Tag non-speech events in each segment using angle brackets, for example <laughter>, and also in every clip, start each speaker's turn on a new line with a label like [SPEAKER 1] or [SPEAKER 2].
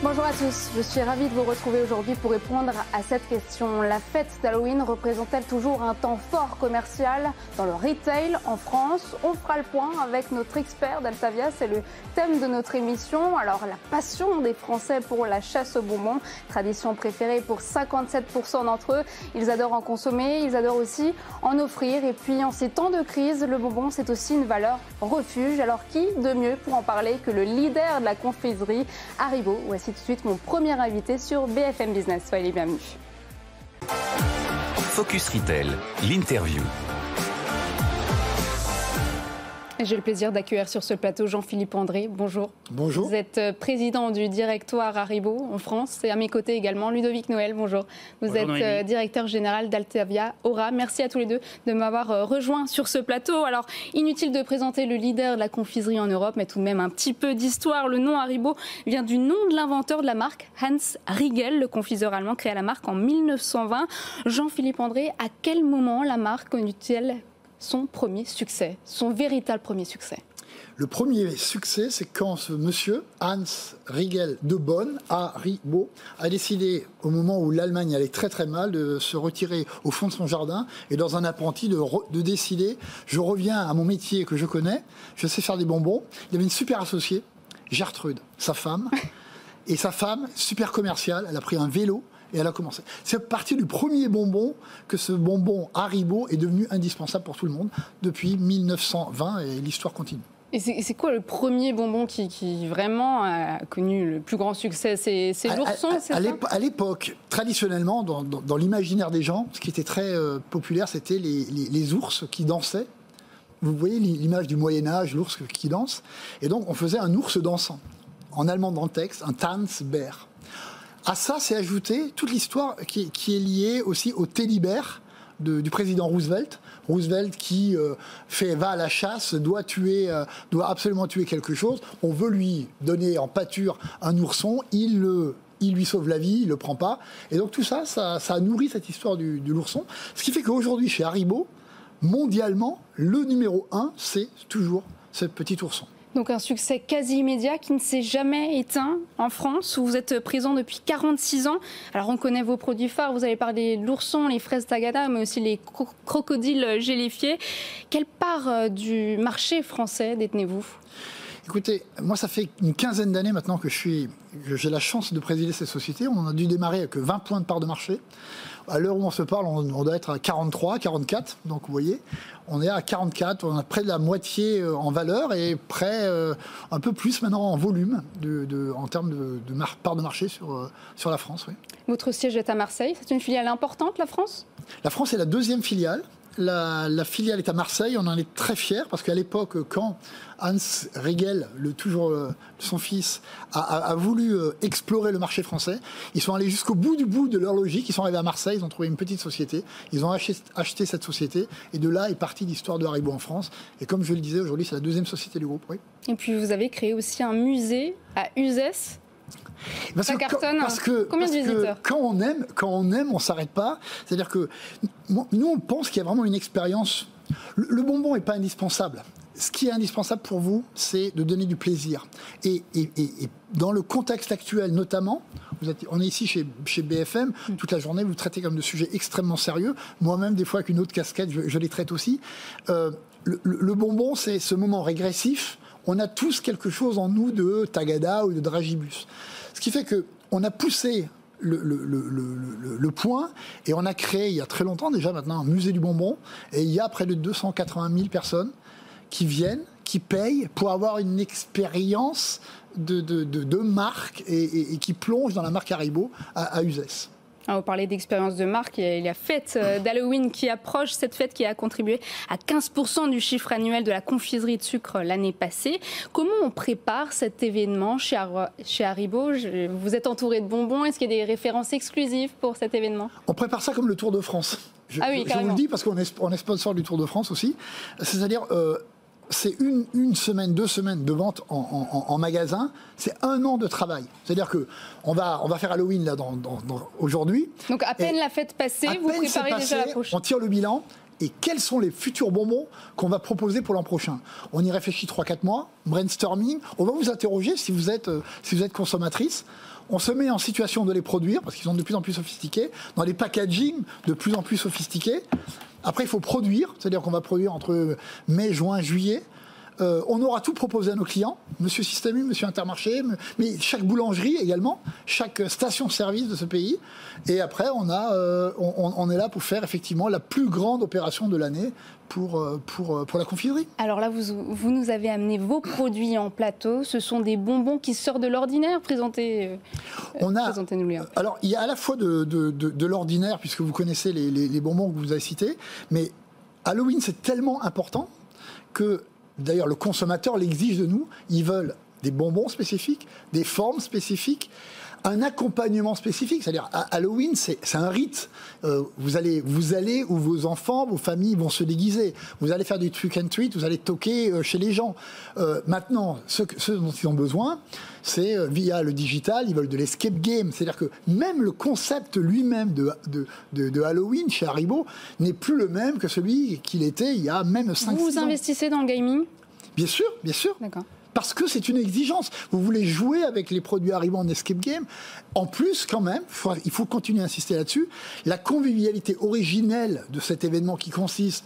[SPEAKER 1] Bonjour à tous, je suis ravie de vous retrouver aujourd'hui pour répondre à cette question. La fête d'Halloween représente-t-elle toujours un temps fort commercial dans le retail en France? On fera le point avec notre expert d'Altavia, c'est le thème de notre émission. Alors la passion des Français pour la chasse aux bonbons, tradition préférée pour 57% d'entre eux. Ils adorent en consommer, ils adorent aussi en offrir. Et puis en ces temps de crise, le bonbon c'est aussi une valeur refuge. Alors qui de mieux pour en parler que le leader de la confiserie, Haribo? Voici tout de suite mon premier invité sur BFM Business. Soyez les bienvenus.
[SPEAKER 2] Focus Retail, l'interview.
[SPEAKER 1] J'ai le plaisir d'accueillir sur ce plateau Jean-Philippe André. Bonjour.
[SPEAKER 3] Bonjour.
[SPEAKER 1] Vous êtes euh, président du directoire Haribo en France et à mes côtés également Ludovic Noël. Bonjour. Vous
[SPEAKER 4] Bonjour,
[SPEAKER 1] êtes euh, directeur général d'Altavia Aura. Merci à tous les deux de m'avoir euh, rejoint sur ce plateau. Alors, inutile de présenter le leader de la confiserie en Europe, mais tout de même un petit peu d'histoire. Le nom Haribo vient du nom de l'inventeur de la marque, Hans Riegel, le confiseur allemand créé la marque en 1920. Jean-Philippe André, à quel moment la marque connut-elle son premier succès, son véritable premier succès
[SPEAKER 3] Le premier succès, c'est quand ce monsieur, Hans Riegel de Bonn, Haribo, a décidé, au moment où l'Allemagne allait très très mal, de se retirer au fond de son jardin et dans un apprenti de, de décider, je reviens à mon métier que je connais, je sais faire des bonbons. Il y avait une super associée, Gertrude, sa femme, <laughs> et sa femme, super commerciale, elle a pris un vélo et elle a commencé. C'est à partir du premier bonbon que ce bonbon Haribo est devenu indispensable pour tout le monde depuis 1920 et l'histoire continue.
[SPEAKER 1] Et c'est quoi le premier bonbon qui, qui vraiment a connu le plus grand succès? C'est l'ourson, c'est ça?
[SPEAKER 3] À l'époque, traditionnellement, dans, dans- dans l'imaginaire des gens, ce qui était très euh, populaire, c'était les, les- les ours qui dansaient. Vous voyez l'i- l'image du Moyen Âge, l'ours qui danse. Et donc, on faisait un ours dansant. En allemand dans le texte, un Tanzbär. À ça, c'est ajouté toute l'histoire qui, est liée aussi au Télibert de- du président Roosevelt. Roosevelt qui euh, fait va à la chasse, doit tuer, euh, doit absolument tuer quelque chose. On veut lui donner en pâture un ourson. Il lui sauve la vie, il le prend pas. Et donc tout ça, ça, ça a nourri cette histoire de l'ourson. Ce qui fait qu'aujourd'hui, chez Haribo, mondialement, le numéro un, c'est toujours ce petit ourson.
[SPEAKER 1] Donc un succès quasi immédiat qui ne s'est jamais éteint en France, où vous êtes présent depuis 46 ans. Alors on connaît vos produits phares, vous avez parlé de l'ourson, les fraises tagada, mais aussi les cro- crocodiles gélifiés. Quelle part euh, du marché français détenez-vous?
[SPEAKER 3] Écoutez, moi, ça fait une quinzaine d'années maintenant que je suis, que j'ai la chance de présider cette société. On a dû démarrer avec 20 points de part de marché. À l'heure où on se parle, on, on doit être à 43, 44. Donc, vous voyez, on est à 44. On a près de la moitié euh, en valeur et près, euh, un peu plus maintenant en volume, de, de- en termes de, de mar- part de marché sur, euh, sur la France. Oui.
[SPEAKER 1] Votre siège est à Marseille, c'est une filiale importante, la France?
[SPEAKER 3] La France est la deuxième filiale. La, filiale est à Marseille. On en est très fiers parce qu'à l'époque, quand Hans Riegel, le, toujours euh, son fils, a, voulu euh, explorer le marché français, ils sont allés jusqu'au bout du bout de leur logique. Ils sont arrivés à Marseille. Ils ont trouvé une petite société. Ils ont acheté, cette société. Et de là est partie l'histoire de Haribo en France. Et comme je le disais, aujourd'hui, c'est la deuxième société du groupe.
[SPEAKER 1] Et puis vous avez créé aussi un musée à Uzès.
[SPEAKER 3] Parce
[SPEAKER 1] Ça
[SPEAKER 3] que quand-
[SPEAKER 1] cartonne.
[SPEAKER 3] Parce que,
[SPEAKER 1] Combien
[SPEAKER 3] parce
[SPEAKER 1] de
[SPEAKER 3] que quand on aime, quand on aime, on s'arrête pas. C'est-à-dire que nous, on pense qu'il y a vraiment une expérience. Le, le bonbon n'est pas indispensable. Ce qui est indispensable pour vous, c'est de donner du plaisir. Et, et- et- et dans le contexte actuel, notamment, vous êtes, on est ici chez, chez BFM, toute la journée, vous traitez comme de sujets extrêmement sérieux. Moi-même, des fois, avec une autre casquette, je, je les traite aussi. Euh, le bonbon, c'est ce moment régressif. On a tous quelque chose en nous de tagada ou de dragibus. Ce qui fait que on a poussé le, point et on a créé il y a très longtemps déjà maintenant un musée du bonbon et il y a près de 280 000 personnes qui viennent, qui payent pour avoir une expérience de, marque et, qui plongent dans la marque Haribo à, à Uzès.
[SPEAKER 1] Ah, vous parlez d'expérience de marque, il y a la fête euh, d'Halloween qui approche, cette fête qui a contribué à 15% du chiffre annuel de la confiserie de sucre l'année passée. Comment on prépare cet événement chez, chez Haribo? Vous êtes entouré de bonbons, est-ce qu'il y a des références exclusives pour cet événement?
[SPEAKER 3] On prépare ça comme le Tour de France. Je,
[SPEAKER 1] ah oui,
[SPEAKER 3] je vous le dis parce qu'on est, on est sponsor du Tour de France aussi. C'est-à-dire, euh, c'est une, une, semaine, deux semaines de vente en, en, en magasin, c'est un an de travail. C'est-à-dire que on va, on va faire Halloween là dans, dans, dans aujourd'hui.
[SPEAKER 1] Donc à peine la fête passée, vous préparez
[SPEAKER 3] passé,
[SPEAKER 1] déjà la prochaine.
[SPEAKER 3] On tire le bilan. Et quels sont les futurs bonbons qu'on va proposer pour l'an prochain? On y réfléchit 3-4 mois, brainstorming. On va vous interroger si vous êtes, euh, si vous êtes consommatrice. On se met en situation de les produire parce qu'ils sont de plus en plus sophistiqués, dans les packaging de plus en plus sophistiqués. Après, il faut produire, c'est-à-dire qu'on va produire entre mai, juin, juillet. Euh, on aura tout proposé à nos clients, Monsieur Système U, Monsieur Intermarché, mais chaque boulangerie également, chaque station-service de ce pays. Et après, on, a, euh, on, on, est là pour faire effectivement la plus grande opération de l'année pour, pour, pour la confiserie.
[SPEAKER 1] Alors là, vous, vous nous avez amené vos produits en plateau. Ce sont des bonbons qui sortent de l'ordinaire. Présentez,
[SPEAKER 3] on a,
[SPEAKER 1] présentez-nous les.
[SPEAKER 3] Alors, il y a à la fois de, de, de, de l'ordinaire, puisque vous connaissez les, les, les bonbons que vous avez cités, mais Halloween, c'est tellement important que D'ailleurs, le consommateur l'exige de nous. Ils veulent des bonbons spécifiques, des formes spécifiques, un accompagnement spécifique. C'est-à-dire, Halloween, c'est un rite. Euh, vous, allez, vous allez où vos enfants, vos familles vont se déguiser. Vous allez faire du trick and treat, vous allez toquer euh, chez les gens. Euh, maintenant, ce, ce, dont ils ont besoin, c'est via le digital, ils veulent de l'escape game. C'est-à-dire que même le concept lui-même de, de, de, de, Halloween chez Haribo n'est plus le même que celui qu'il était il y a même 5
[SPEAKER 1] Vous vous
[SPEAKER 3] ans.
[SPEAKER 1] investissez dans le gaming?
[SPEAKER 3] Bien sûr, bien sûr.
[SPEAKER 1] D'accord
[SPEAKER 3] parce que c'est une exigence. Vous voulez jouer avec les produits arrivant en escape game. En plus, quand même, il faut continuer à insister là-dessus, la convivialité originelle de cet événement qui consiste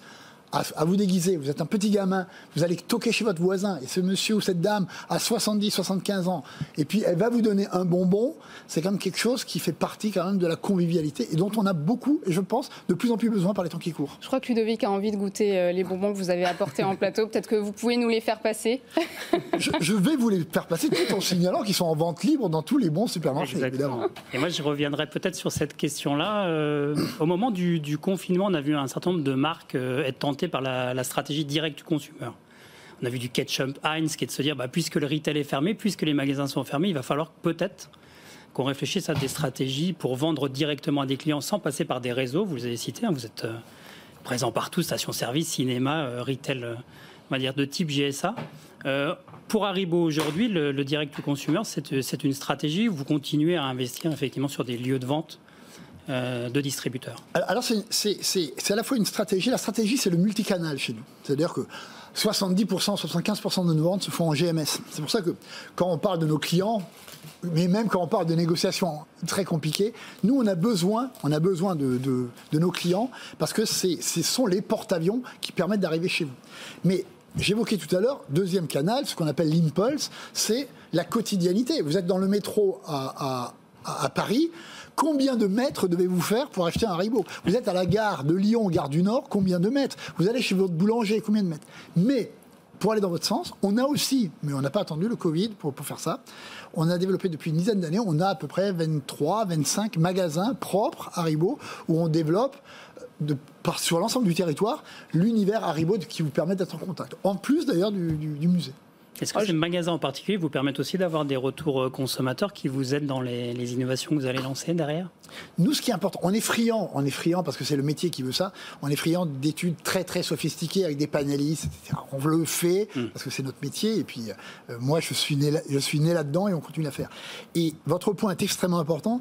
[SPEAKER 3] à, à, vous déguiser, vous êtes un petit gamin, vous allez toquer chez votre voisin, et ce monsieur ou cette dame a 70, 75 ans, et puis elle va vous donner un bonbon, c'est quand même quelque chose qui fait partie quand même de la convivialité, et dont on a beaucoup, et je pense, de plus en plus besoin par les temps qui courent.
[SPEAKER 1] Je crois que Ludovic a envie de goûter les bonbons que vous avez apportés en plateau, peut-être que vous pouvez nous les faire passer.
[SPEAKER 3] je, je, vais vous les faire passer tout en signalant qu'ils sont en vente libre dans tous les bons supermarchés,
[SPEAKER 4] Exactement. évidemment. Et moi, je reviendrai peut-être sur cette question-là. Euh, au moment du, du, confinement, on a vu un certain nombre de marques euh, être tentées par la, stratégie direct du consumer. On a vu du ketchup Heinz qui est de se dire, bah, puisque le retail est fermé, puisque les magasins sont fermés, il va falloir peut-être qu'on réfléchisse à des stratégies pour vendre directement à des clients sans passer par des réseaux. Vous les avez cités, hein, vous êtes euh, présent partout, station-service, cinéma, euh, retail, euh, on va dire de type GSA. Euh, pour Haribo aujourd'hui, le, le direct to consumer, c'est une stratégie où vous continuez à investir effectivement sur des lieux de vente euh, de distributeurs
[SPEAKER 3] Alors c'est à la fois une stratégie, la stratégie c'est le multicanal chez nous. C'est-à-dire que 70%, 75% de nos ventes se font en GMS. C'est pour ça que quand on parle de nos clients, mais même quand on parle de négociations très compliquées, nous on a besoin, on a besoin de, de, de nos clients parce que ce sont les porte-avions qui permettent d'arriver chez vous. Mais J'évoquais tout à l'heure, deuxième canal, ce qu'on appelle l'impulse, c'est la quotidiennité. Vous êtes dans le métro à, à, à Paris, combien de mètres devez-vous faire pour acheter un Haribo? Vous êtes à la gare de Lyon, gare du Nord, combien de mètres? Vous allez chez votre boulanger, combien de mètres? Mais pour aller dans votre sens, on a aussi, mais on n'a pas attendu le Covid pour, pour faire ça, on a développé depuis une dizaine d'années, on a à peu près 23, 25 magasins propres Haribo où on développe par, sur l'ensemble du territoire l'univers Haribo qui vous permet d'être en contact. En plus d'ailleurs du musée.
[SPEAKER 4] Est-ce que ah, ces magasins en particulier vous permettent aussi d'avoir des retours consommateurs qui vous aident dans les, les, innovations que vous allez lancer derrière?
[SPEAKER 3] Nous, ce qui est important, on est friand, on est friand parce que c'est le métier qui veut ça. On est friand d'études très très sophistiquées avec des panélistes, etc. On le fait mm. parce que c'est notre métier. Et puis euh, moi, je suis né, là, je suis né là-dedans et on continue à faire. Et votre point est extrêmement important.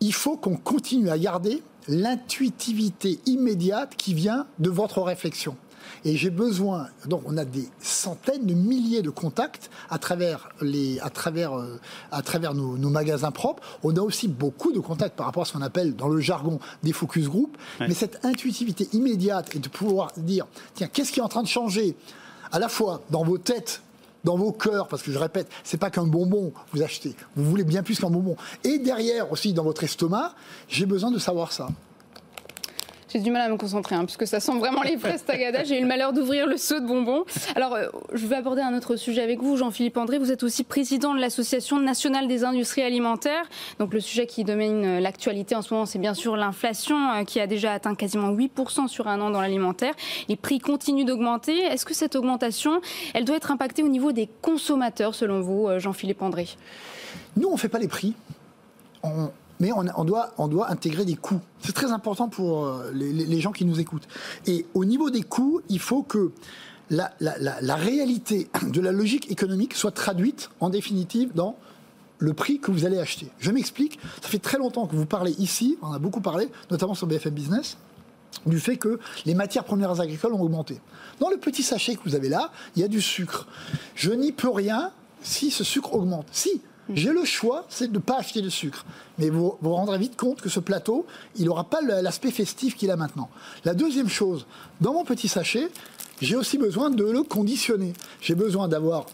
[SPEAKER 3] Il faut qu'on continue à garder l'intuitivité immédiate qui vient de votre réflexion. Et j'ai besoin, donc on a des centaines de milliers de contacts à travers, les, à travers, euh, à travers nos, nos, magasins propres. On a aussi beaucoup de contacts par rapport à ce qu'on appelle dans le jargon des focus group. Ouais. Mais cette intuitivité immédiate et de pouvoir dire, tiens, qu'est-ce qui est en train de changer à la fois dans vos têtes dans vos cœurs, parce que je répète, c'est pas qu'un bonbon vous achetez, vous voulez bien plus qu'un bonbon. Et derrière aussi dans votre estomac, j'ai besoin de savoir ça.
[SPEAKER 1] J'ai du mal à me concentrer, hein, puisque ça sent vraiment les fraises tagada. J'ai eu le malheur d'ouvrir le seau de bonbons. Alors, euh, je vais aborder un autre sujet avec vous, Jean-Philippe André. Vous êtes aussi président de l'Association nationale des industries alimentaires. Donc, le sujet qui domine euh, l'actualité en ce moment, c'est bien sûr l'inflation, euh, qui a déjà atteint quasiment 8% sur un an dans l'alimentaire. Les prix continuent d'augmenter. Est-ce que cette augmentation, elle doit être impactée au niveau des consommateurs, selon vous, Jean-Philippe André?
[SPEAKER 3] Nous, on ne fait pas les prix. On, mais on, doit, on doit intégrer des coûts. C'est très important pour euh, les, gens qui nous écoutent. Et au niveau des coûts, il faut que la, réalité de la logique économique soit traduite en définitive dans le prix que vous allez acheter. Je m'explique, ça fait très longtemps que vous parlez ici, on a beaucoup parlé, notamment sur BFM Business, du fait que les matières premières agricoles ont augmenté. Dans le petit sachet que vous avez là, il y a du sucre. Je n'y peux rien si ce sucre augmente. Si, j'ai le choix, c'est de ne pas acheter de sucre. Mais vous vous rendrez vite compte que ce plateau, il n'aura pas l'aspect festif qu'il a maintenant. La deuxième chose, dans mon petit sachet, j'ai aussi besoin de le conditionner. J'ai besoin d'avoir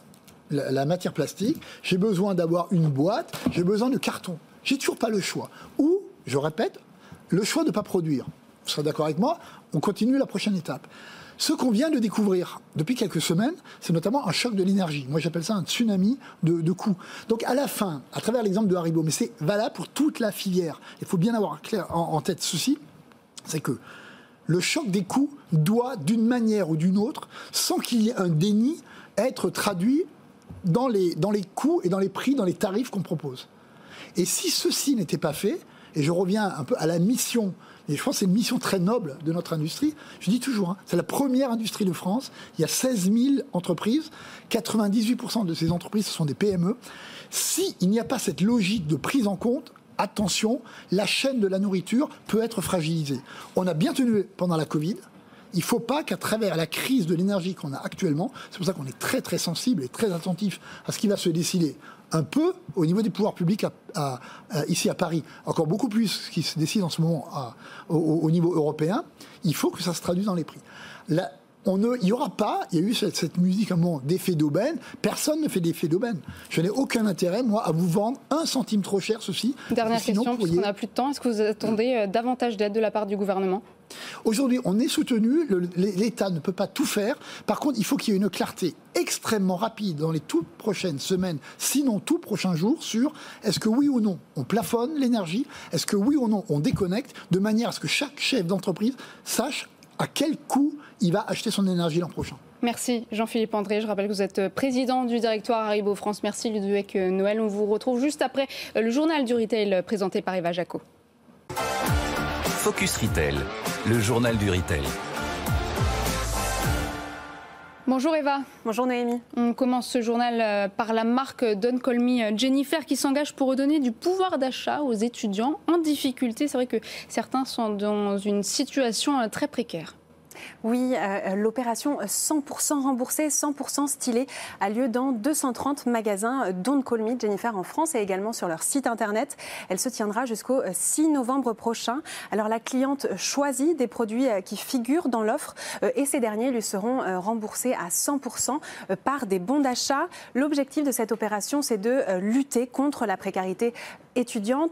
[SPEAKER 3] la, matière plastique, j'ai besoin d'avoir une boîte, j'ai besoin de carton. J'ai toujours pas le choix. Ou, je répète, le choix de ne pas produire. Vous serez d'accord avec moi On continue la prochaine étape. Ce qu'on vient de découvrir depuis quelques semaines, c'est notamment un choc de l'énergie. Moi, j'appelle ça un tsunami de, coûts. Donc, à la fin, à travers l'exemple de Haribo, mais c'est valable pour toute la filière. Il faut bien avoir clair en, tête ceci, c'est que le choc des coûts doit, d'une manière ou d'une autre, sans qu'il y ait un déni, être traduit dans les, dans les coûts et dans les prix, dans les tarifs qu'on propose. Et si ceci n'était pas fait, et je reviens un peu à la mission et je pense que c'est une mission très noble de notre industrie. Je dis toujours, hein, c'est la première industrie de France. Il y a 16 000 entreprises. 98% de ces entreprises, ce sont des PME. S'il n'y a pas cette logique de prise en compte, attention, la chaîne de la nourriture peut être fragilisée. On a bien tenu pendant la Covid. Il ne faut pas qu'à travers la crise de l'énergie qu'on a actuellement, c'est pour ça qu'on est très très sensible et très attentif à ce qui va se décider un peu au niveau des pouvoirs publics ici à Paris, encore beaucoup plus ce qui se décide en ce moment au, niveau européen, il faut que ça se traduise dans les prix. On ne, il n'y aura pas, il y a eu cette, musique un moment d'effet d'aubaine, personne ne fait d'effet d'aubaine. Je n'ai aucun intérêt, moi, à vous vendre un centime trop cher ceci.
[SPEAKER 1] Dernière question, puisqu'on n'a plus de temps, est-ce que vous attendez euh, davantage d'aide de la part du gouvernement?
[SPEAKER 3] Aujourd'hui, on est soutenu, l'État ne peut pas tout faire. Par contre, il faut qu'il y ait une clarté extrêmement rapide dans les toutes prochaines semaines, sinon tout prochain jour, sur est-ce que oui ou non on plafonne l'énergie, est-ce que oui ou non on déconnecte, de manière à ce que chaque chef d'entreprise sache à quel coût il va acheter son énergie l'an prochain.
[SPEAKER 1] Merci Jean-Philippe André. Je rappelle que vous êtes président du directoire Haribo France. Merci Ludovic Noël. On vous retrouve juste après le journal du retail présenté par Eva Jaco.
[SPEAKER 2] Focus Retail, le journal du retail.
[SPEAKER 1] Bonjour Eva.
[SPEAKER 5] Bonjour Noémie.
[SPEAKER 1] On commence ce journal euh, par la marque Don't Call Me Jennifer qui s'engage pour redonner du pouvoir d'achat aux étudiants en difficulté. C'est vrai que certains sont dans une situation euh, très précaire.
[SPEAKER 5] Oui, euh, l'opération 100% remboursée, 100% stylée a lieu dans 230 magasins Don't Call Me Jennifer en France et également sur leur site internet. Elle se tiendra jusqu'au 6 novembre prochain. Alors la cliente choisit des produits euh, qui figurent dans l'offre euh, et ces derniers lui seront remboursés à 100% par des bons d'achat. L'objectif de cette opération, c'est de lutter contre la précarité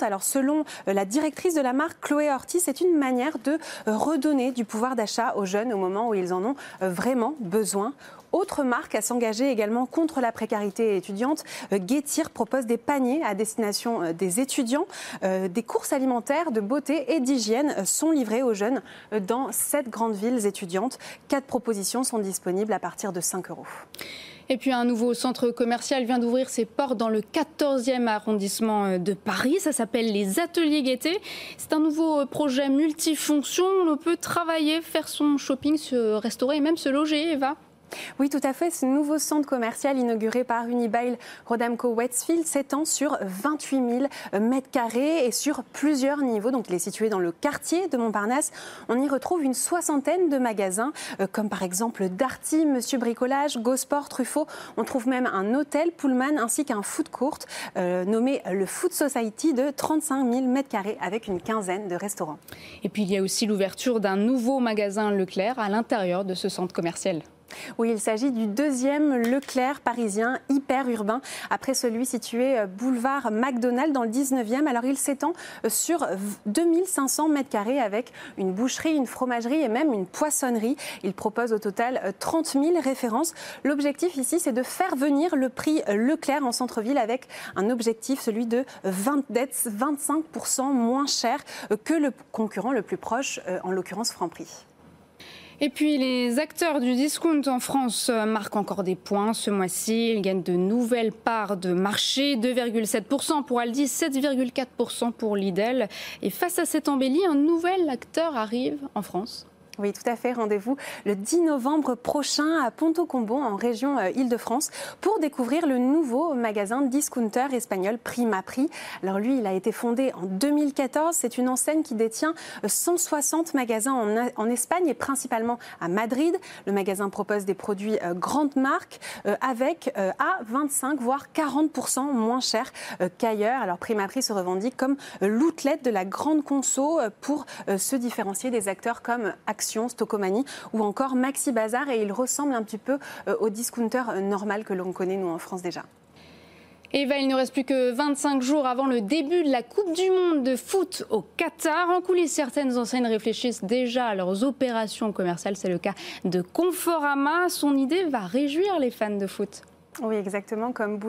[SPEAKER 5] Alors selon la directrice de la marque, Chloé Ortiz, c'est une manière de redonner du pouvoir d'achat aux jeunes au moment où ils en ont euh, vraiment besoin. Autre marque à s'engager également contre la précarité étudiante, euh, Getir propose des paniers à destination euh, des étudiants. Des courses alimentaires de beauté et d'hygiène sont livrées aux jeunes dans sept grandes villes étudiantes. Quatre propositions sont disponibles à partir de 5 euros.
[SPEAKER 1] Et puis un nouveau centre commercial vient d'ouvrir ses portes dans le 14e arrondissement euh, de Paris. Ça s'appelle les Ateliers Gaieté. C'est un nouveau euh, projet multifonction. On peut travailler, faire son shopping, se restaurer et même se loger, Eva.
[SPEAKER 5] Oui, tout à fait. Ce nouveau centre commercial inauguré par Unibail Rodamco Westfield s'étend sur 28 000 mètres carrés et sur plusieurs niveaux. Donc, il est situé dans le quartier de Montparnasse. On y retrouve une soixantaine de magasins, euh, comme par exemple Darty, Monsieur Bricolage, Gosport, Truffaut. On trouve même un hôtel Pullman ainsi qu'un food court euh, nommé le Food Society de 35 000 mètres carrés avec une quinzaine de restaurants.
[SPEAKER 1] Et puis, il y a aussi l'ouverture d'un nouveau magasin Leclerc à l'intérieur de ce centre commercial.
[SPEAKER 5] Oui, il s'agit du deuxième Leclerc parisien hyper urbain, après celui situé euh, boulevard McDonald dans le 19e. Alors il s'étend euh, sur 2500 mètres carrés avec une boucherie, une fromagerie et même une poissonnerie. Il propose au total 30 euh, 000 références. L'objectif ici, c'est de faire venir le prix Leclerc en centre-ville avec un objectif, celui de 20, 25% moins cher que le concurrent le plus proche, en l'occurrence Franprix.
[SPEAKER 1] Et puis les acteurs du discount en France euh, marquent encore des points ce mois-ci. Ils gagnent de nouvelles parts de marché, 2,7% pour Aldi, 7,4% pour Lidl. Et face à cette embellie, un nouvel acteur arrive en France.
[SPEAKER 5] Oui, tout à fait. Rendez-vous le 10 novembre prochain à Ponto Combo, en région euh, Île-de-France, pour découvrir le nouveau magasin discounter espagnol Prima Prix. Alors lui, il a été fondé en 2014. C'est une enseigne qui détient 160 euh, magasins en, Espagne et principalement à Madrid. Le magasin propose des produits euh, grandes marques avec à 25 voire 40% moins cher qu'ailleurs. Alors Prima Prix se revendique comme l'outlet de la grande conso pour se différencier des acteurs comme Action Stocomanie ou encore Maxi Bazar et il ressemble un petit peu euh, au discounter euh, normal que l'on connaît nous en France déjà.
[SPEAKER 1] Eva, il ne reste plus que 25 jours avant le début de la Coupe du Monde de foot au Qatar. En coulisses, certaines enseignes réfléchissent déjà à leurs opérations commerciales. C'est le cas de Conforama. Son idée va réjouir les fans de foot.
[SPEAKER 5] Oui, exactement, comme,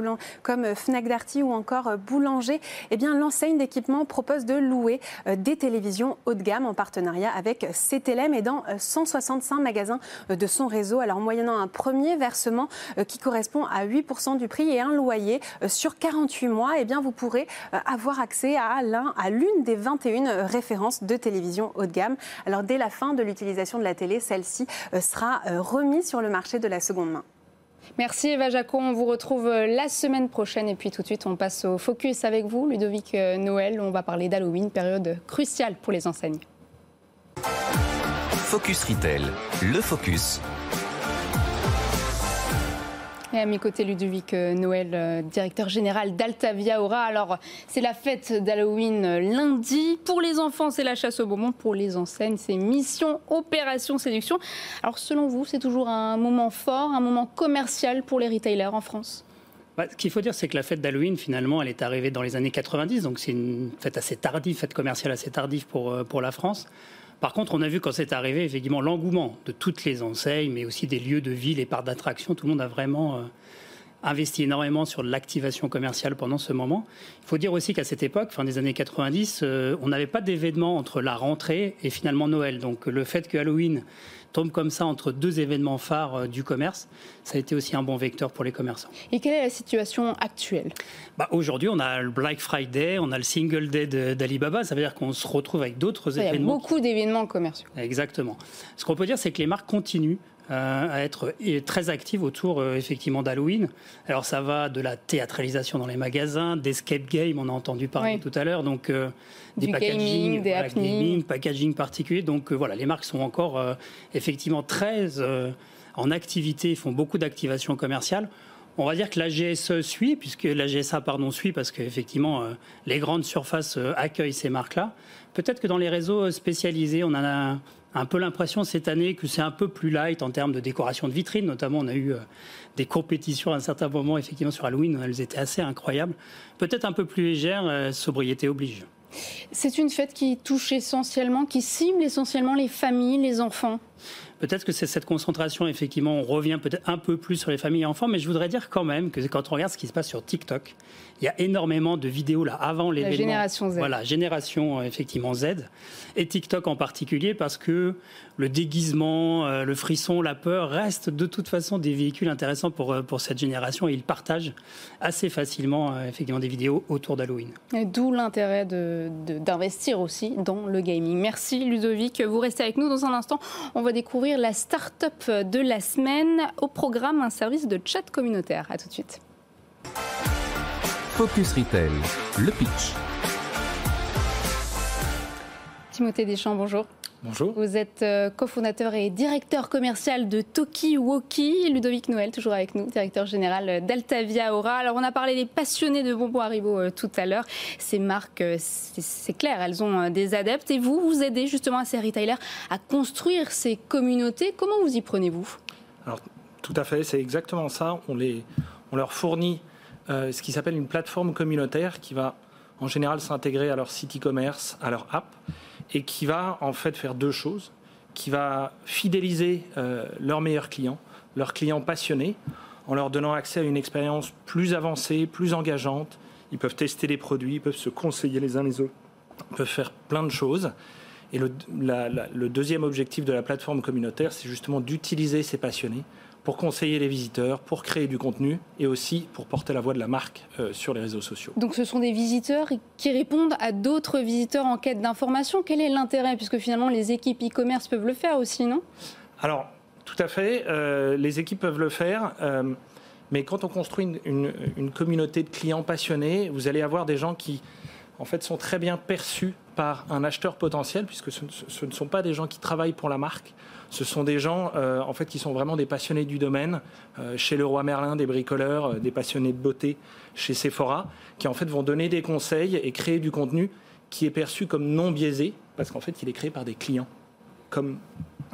[SPEAKER 5] comme euh, Fnac Darty ou encore euh, Boulanger. Eh bien, l'enseigne d'équipement propose de louer euh, des télévisions haut de gamme en partenariat avec CTLM et dans 165 magasins de son réseau. Alors, moyennant un premier versement qui correspond à 8% du prix et un loyer sur 48 mois, eh bien, vous pourrez avoir accès à l'un, à l'une des 21 références de télévision haut de gamme. Alors, dès la fin de l'utilisation de la télé, celle-ci sera remise sur le marché de la seconde main.
[SPEAKER 1] Merci Eva Jacon. On vous retrouve euh, la semaine prochaine. Et puis tout de suite, on passe au focus avec vous, Ludovic euh, Noël. On va parler d'Halloween, période cruciale pour les enseignes.
[SPEAKER 2] Focus Retail, le focus
[SPEAKER 1] à mes côtés, Ludovic euh, Noël, euh, directeur général d'Altavia Aura. Alors, c'est la fête d'Halloween euh, lundi. Pour les enfants, c'est la chasse au bonbon. Pour les enseignes, c'est mission, opération, séduction. Alors, selon vous, c'est toujours un moment fort, un moment commercial pour les retailers en France?
[SPEAKER 4] Bah, ce qu'il faut dire, c'est que la fête d'Halloween, finalement, elle est arrivée dans les années 90, donc c'est une fête assez tardive, fête commerciale assez tardive pour, pour la France. Par contre, on a vu quand c'est arrivé, effectivement, l'engouement de toutes les enseignes, mais aussi des lieux de vie, les parts d'attraction. Tout le monde a vraiment euh, investi énormément sur l'activation commerciale pendant ce moment. Il faut dire aussi qu'à cette époque, fin des années 90, euh, on n'avait pas d'événement entre la rentrée et finalement Noël. Donc le fait que Halloween tombe comme ça entre deux événements phares euh, du commerce, ça a été aussi un bon vecteur pour les commerçants.
[SPEAKER 1] Et quelle est la situation actuelle?
[SPEAKER 4] Bah, Aujourd'hui, on a le Black Friday, on a le Single Day d'Alibaba, ça veut dire qu'on se retrouve avec d'autres événements. Il y
[SPEAKER 1] a beaucoup d'événements commerciaux.
[SPEAKER 4] Exactement. Ce qu'on peut dire, c'est que les marques continuent à être très actives autour euh, effectivement d'Halloween. Alors ça va de la théâtralisation dans les magasins, d'escape game, on a entendu parler tout à l'heure, donc
[SPEAKER 1] des packaging, des
[SPEAKER 4] gaming, packaging particulier. Donc voilà, les marques sont encore effectivement très en activité, font beaucoup d'activations commerciales. On va dire que la GSE suit, puisque la GSA pardon, suit, parce qu'effectivement, euh, les grandes surfaces euh, accueillent ces marques-là. Peut-être que dans les réseaux euh, spécialisés, on a un peu l'impression cette année que c'est un peu plus light en termes de décoration de vitrines. Notamment, on a eu des compétitions à un certain moment, effectivement, sur Halloween, elles étaient assez incroyables. Peut-être un peu plus légères, sobriété oblige.
[SPEAKER 1] C'est une fête qui touche essentiellement, qui cible essentiellement les familles, les enfants?
[SPEAKER 4] Peut-être que c'est cette concentration, effectivement, on revient peut-être un peu plus sur les familles et enfants, mais je voudrais dire quand même que quand on regarde ce qui se passe sur TikTok, il y a énormément de vidéos là avant l'événement. La
[SPEAKER 1] génération Z.
[SPEAKER 4] Voilà, génération euh, effectivement Z et TikTok en particulier parce que le déguisement, euh, le frisson, la peur restent de toute façon des véhicules intéressants pour, euh, pour cette génération et ils partagent assez facilement effectivement des vidéos autour d'Halloween.
[SPEAKER 1] D'où l'intérêt d'investir aussi dans le gaming. Merci Ludovic, vous restez avec nous dans un instant. On va découvrir la start-up de la semaine au programme un service de chat communautaire. À tout de suite.
[SPEAKER 2] Focus Retail, le pitch.
[SPEAKER 1] Timothée Deschamps, bonjour.
[SPEAKER 6] Bonjour.
[SPEAKER 1] Vous êtes euh, cofondateur et directeur commercial de Toki Woki. Ludovic Noël, toujours avec nous, directeur général d'Altavia Aura. Alors, on a parlé des passionnés de bonbons Haribo euh, tout à l'heure. Ces marques, euh, c'est clair, elles ont des adeptes. Et vous, vous aidez justement à ces retailers à construire ces communautés. Comment vous y prenez-vous?
[SPEAKER 6] Alors, tout à fait, c'est exactement ça. On, les, on leur fournit euh, ce qui s'appelle une plateforme communautaire qui va en général s'intégrer à leur site e-commerce, à leur app, et qui va en fait faire deux choses. Qui va fidéliser euh, leurs meilleurs clients, leurs clients passionnés, en leur donnant accès à une expérience plus avancée, plus engageante. Ils peuvent tester les produits, ils peuvent se conseiller les uns les autres, ils peuvent faire plein de choses. Et le, le deuxième objectif de la plateforme communautaire, c'est justement d'utiliser ces passionnés pour conseiller les visiteurs, pour créer du contenu et aussi pour porter la voix de la marque euh, sur les réseaux sociaux.
[SPEAKER 1] Donc ce sont des visiteurs qui répondent à d'autres visiteurs en quête d'information. Quel est l'intérêt? Puisque finalement les équipes e-commerce peuvent le faire aussi, non?
[SPEAKER 6] Alors, tout à fait, euh, les équipes peuvent le faire. Euh, mais quand on construit une, une, communauté de clients passionnés, vous allez avoir des gens qui, en fait, sont très bien perçus par un acheteur potentiel, puisque ce, ce ne sont pas des gens qui travaillent pour la marque. Ce sont des gens euh, en fait, qui sont vraiment des passionnés du domaine. Euh, chez Leroy Merlin, des bricoleurs, euh, des passionnés de beauté chez Sephora, qui en fait vont donner des conseils et créer du contenu qui est perçu comme non biaisé, parce qu'en fait, il est créé par des clients, comme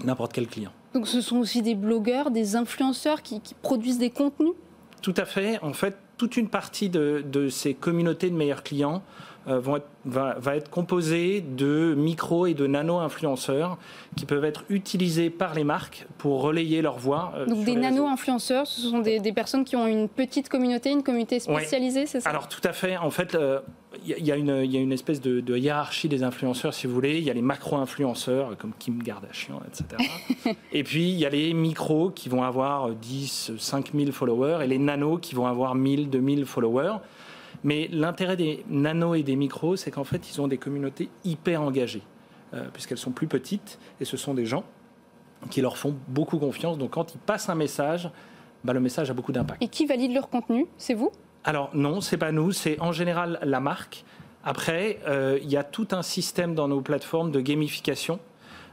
[SPEAKER 6] n'importe quel client.
[SPEAKER 1] Donc ce sont aussi des blogueurs, des influenceurs qui, produisent des contenus?
[SPEAKER 6] Tout à fait. En fait, toute une partie de, de ces communautés de meilleurs clients vont être, va, va, être composé de micro et de nano-influenceurs qui peuvent être utilisés par les marques pour relayer leur voix.
[SPEAKER 1] Euh, Donc des nano-influenceurs, ce sont des, des, personnes qui ont une petite communauté, une communauté spécialisée, c'est ça?
[SPEAKER 6] Alors tout à fait. En fait, il euh, y, y, a une espèce de, de, hiérarchie des influenceurs, si vous voulez. Il y a les macro-influenceurs, comme Kim Kardashian, etc. <laughs> et puis, il y a les micros qui vont avoir 10, 5000 followers et les nanos qui vont avoir 1000, 2000 followers. Mais l'intérêt des nanos et des micros, c'est qu'en fait, ils ont des communautés hyper engagées, euh, puisqu'elles sont plus petites, et ce sont des gens qui leur font beaucoup confiance. Donc quand ils passent un message, bah, le message a beaucoup d'impact.
[SPEAKER 1] Et qui valide leur contenu? C'est vous?
[SPEAKER 6] Alors non, c'est pas nous, c'est en général la marque. Après, euh, il y a tout un système dans nos plateformes de gamification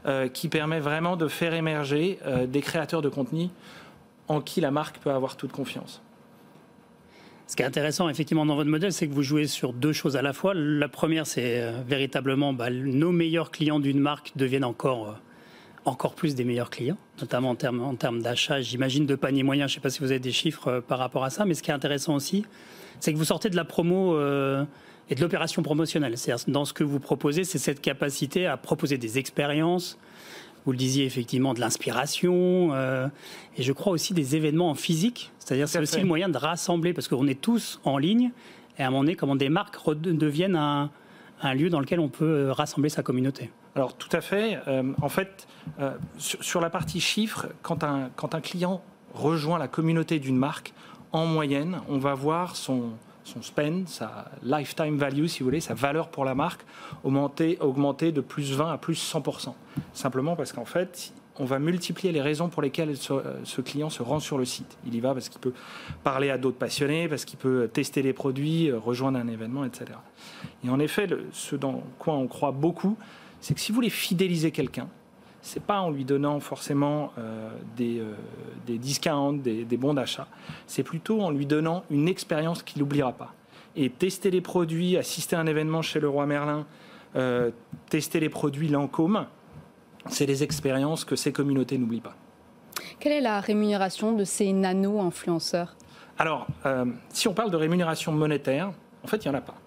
[SPEAKER 6] euh, qui permet vraiment de faire émerger euh, des créateurs de contenu en qui la marque peut avoir toute confiance.
[SPEAKER 4] Ce qui est intéressant, effectivement, dans votre modèle, c'est que vous jouez sur deux choses à la fois. La première, c'est euh, véritablement bah, nos meilleurs clients d'une marque deviennent encore, euh, encore plus des meilleurs clients, notamment en termes, en termes d'achat, j'imagine, de panier moyen. Je ne sais pas si vous avez des chiffres euh, par rapport à ça, mais ce qui est intéressant aussi, c'est que vous sortez de la promo et de l'opération promotionnelle. C'est-à-dire, dans ce que vous proposez, c'est cette capacité à proposer des expériences, vous le disiez effectivement, de l'inspiration, euh, et je crois aussi des événements en physique. C'est-à-dire c'est aussi le moyen de rassembler, parce qu'on est tous en ligne, et à un moment donné, comment des marques deviennent un, lieu dans lequel on peut euh, rassembler sa communauté.
[SPEAKER 6] Alors tout à fait. Euh, en fait, sur, sur, la partie chiffres, quand un, quand un client rejoint la communauté d'une marque, en moyenne, on va voir son, son spend, sa lifetime value, si vous voulez, sa valeur pour la marque, augmenter, augmenter de plus 20 à plus 100%. Simplement parce qu'en fait, on va multiplier les raisons pour lesquelles ce, client se rend sur le site. Il y va parce qu'il peut parler à d'autres passionnés, parce qu'il peut tester les produits, rejoindre un événement, etc. Et en effet, ce dans quoi on croit beaucoup, c'est que si vous voulez fidéliser quelqu'un, c'est pas en lui donnant forcément euh, des, euh, des, discounts, des, des bons d'achat. C'est plutôt en lui donnant une expérience qu'il n'oubliera pas. Et tester les produits, assister à un événement chez le roi Merlin, euh, tester les produits Lancôme, c'est des expériences que ces communautés n'oublient pas.
[SPEAKER 1] Quelle est la rémunération de ces nano-influenceurs?
[SPEAKER 6] Alors, si on parle de rémunération monétaire, en fait, il n'y en a pas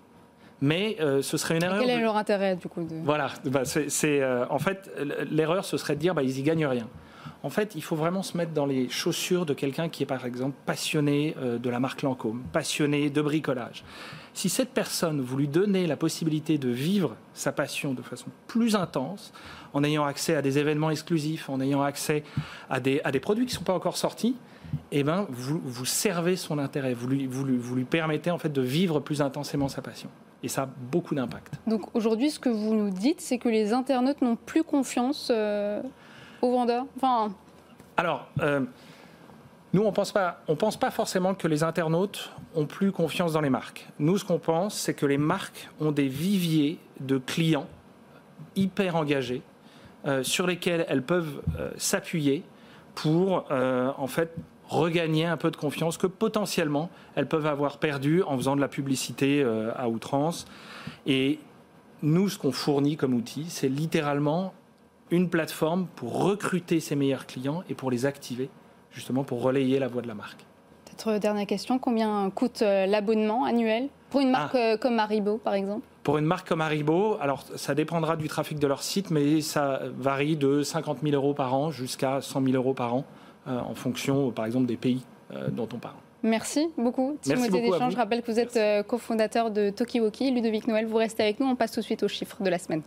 [SPEAKER 6] mais euh, ce serait une erreur.
[SPEAKER 1] quel est leur intérêt du coup de...
[SPEAKER 6] Voilà, bah, c'est euh, en fait l'erreur, ce serait de dire bah, ils y gagnent rien. En fait, il faut vraiment se mettre dans les chaussures de quelqu'un qui est par exemple passionné euh, de la marque Lancôme, passionné de bricolage. Si cette personne, vous lui donnez la possibilité de vivre sa passion de façon plus intense, en ayant accès à des événements exclusifs, en ayant accès à des, produits qui ne sont pas encore sortis, eh ben, vous, servez son intérêt, vous lui permettez en fait de vivre plus intensément sa passion et ça a beaucoup d'impact.
[SPEAKER 1] Donc aujourd'hui, ce que vous nous dites, c'est que les internautes n'ont plus confiance euh,
[SPEAKER 6] Alors, euh, nous, on pense pas, on pense pas forcément que les internautes ont plus confiance dans les marques. Nous, ce qu'on pense, c'est que les marques ont des viviers de clients hyper engagés euh, sur lesquels elles peuvent s'appuyer pour, en fait, regagner un peu de confiance que potentiellement elles peuvent avoir perdu en faisant de la publicité euh, à outrance. Et nous, ce qu'on fournit comme outil, c'est littéralement une plateforme pour recruter ses meilleurs clients et pour les activer justement pour relayer la voix de la marque.
[SPEAKER 1] Peut-être dernière question, combien coûte l'abonnement annuel pour une marque ah. comme Haribo par exemple?
[SPEAKER 6] Pour une marque comme Haribo, alors ça dépendra du trafic de leur site, mais ça varie de 50 000 euros par an jusqu'à 100 000 euros par an, en fonction, par exemple, des pays dont on parle.
[SPEAKER 1] Merci beaucoup, Timothée Deschamps. Je rappelle que vous êtes euh, cofondateur de Tokiwoki. Ludovic Noël, vous restez avec nous. On passe tout de suite aux chiffres de la semaine.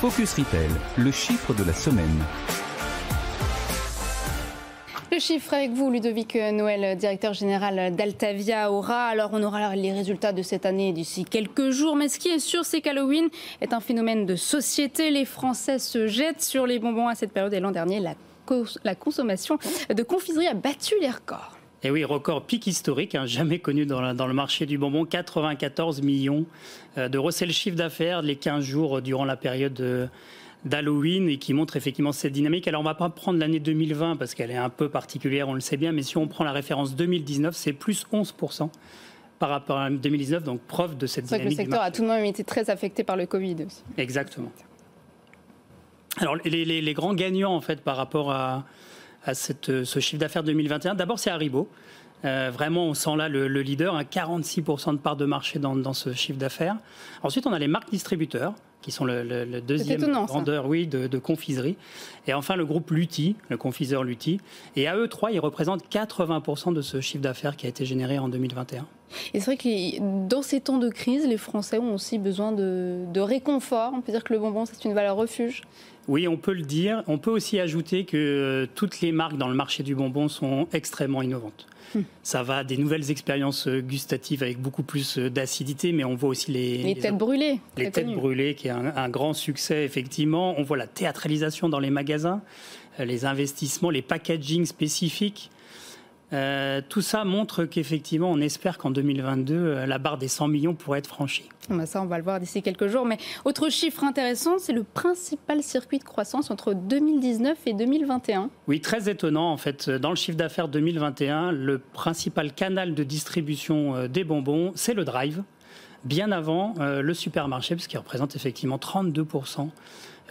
[SPEAKER 2] Focus Retail, le chiffre de la semaine.
[SPEAKER 1] Le chiffre avec vous, Ludovic Noël, directeur général d'Altavia Aura. Alors, on aura les résultats de cette année d'ici quelques jours. Mais ce qui est sûr, c'est qu'Halloween est un phénomène de société. Les Français se jettent sur les bonbons à cette période. Et l'an dernier, la, la consommation de confiserie a battu les records.
[SPEAKER 4] Et oui, record pic historique, hein, jamais connu dans, le marché du bonbon, 94 millions euh, d'euros. C'est le chiffre d'affaires les 15 jours durant la période d'Halloween et qui montre effectivement cette dynamique. Alors on ne va pas prendre l'année 2020 parce qu'elle est un peu particulière, on le sait bien, mais si on prend la référence 2019, c'est plus 11% par rapport à 2019, donc preuve de cette dynamique.
[SPEAKER 1] Que le secteur a tout de même été très affecté par le Covid aussi.
[SPEAKER 4] Exactement. Alors les, les grands gagnants en fait par rapport à, à cette, ce chiffre d'affaires 2021. D'abord, c'est Haribo. Euh, vraiment, on sent là le, leader, à 46% de part de marché dans, dans ce chiffre d'affaires. Ensuite, on a les marques distributeurs, qui sont le, deuxième vendeur oui, de, de, confiserie. Et enfin, le groupe Lutti, le confiseur Lutti. Et à eux trois, ils représentent 80% de ce chiffre d'affaires qui a été généré en 2021.
[SPEAKER 1] Et c'est vrai que dans ces temps de crise, les Français ont aussi besoin de, de réconfort. On peut dire que le bonbon, c'est une valeur refuge.
[SPEAKER 4] Oui, on peut le dire. On peut aussi ajouter que euh, toutes les marques dans le marché du bonbon sont extrêmement innovantes. Hmm. Ça va des nouvelles expériences euh, gustatives avec beaucoup plus euh, d'acidité, mais on voit aussi les,
[SPEAKER 1] les, têtes brûlées.
[SPEAKER 4] Les têtes brûlées, qui est un, grand succès, effectivement. On voit la théâtralisation dans les magasins, les investissements, les packaging spécifiques. Euh, tout ça montre qu'effectivement, on espère qu'en 2022, euh, la barre des 100 millions pourrait être franchie.
[SPEAKER 1] Bah, ça, on va le voir d'ici quelques jours. Mais autre chiffre intéressant, c'est le principal circuit de croissance entre 2019 et 2021.
[SPEAKER 4] Oui, très étonnant en fait. Dans le chiffre d'affaires 2021, le principal canal de distribution euh, des bonbons, c'est le drive, bien avant le supermarché, puisqu'il représente effectivement 32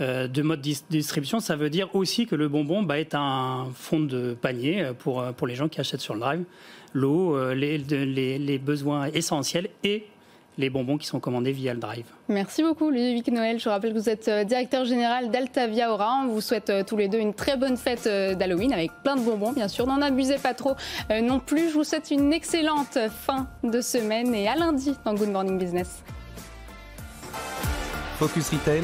[SPEAKER 4] euh, de mode de distribution, ça veut dire aussi que le bonbon bah, est un fond de panier euh, pour, euh, pour les gens qui achètent sur le drive. L'eau, les, les, besoins essentiels et les bonbons qui sont commandés via le drive.
[SPEAKER 1] Merci beaucoup Ludovic Noël. Je rappelle que vous êtes directeur général d'Altavia Aura. On vous souhaite tous les deux une très bonne fête d'Halloween avec plein de bonbons bien sûr. N'en abusez pas trop non plus. Je vous souhaite une excellente fin de semaine et à lundi dans Good Morning Business.
[SPEAKER 2] Focus Retail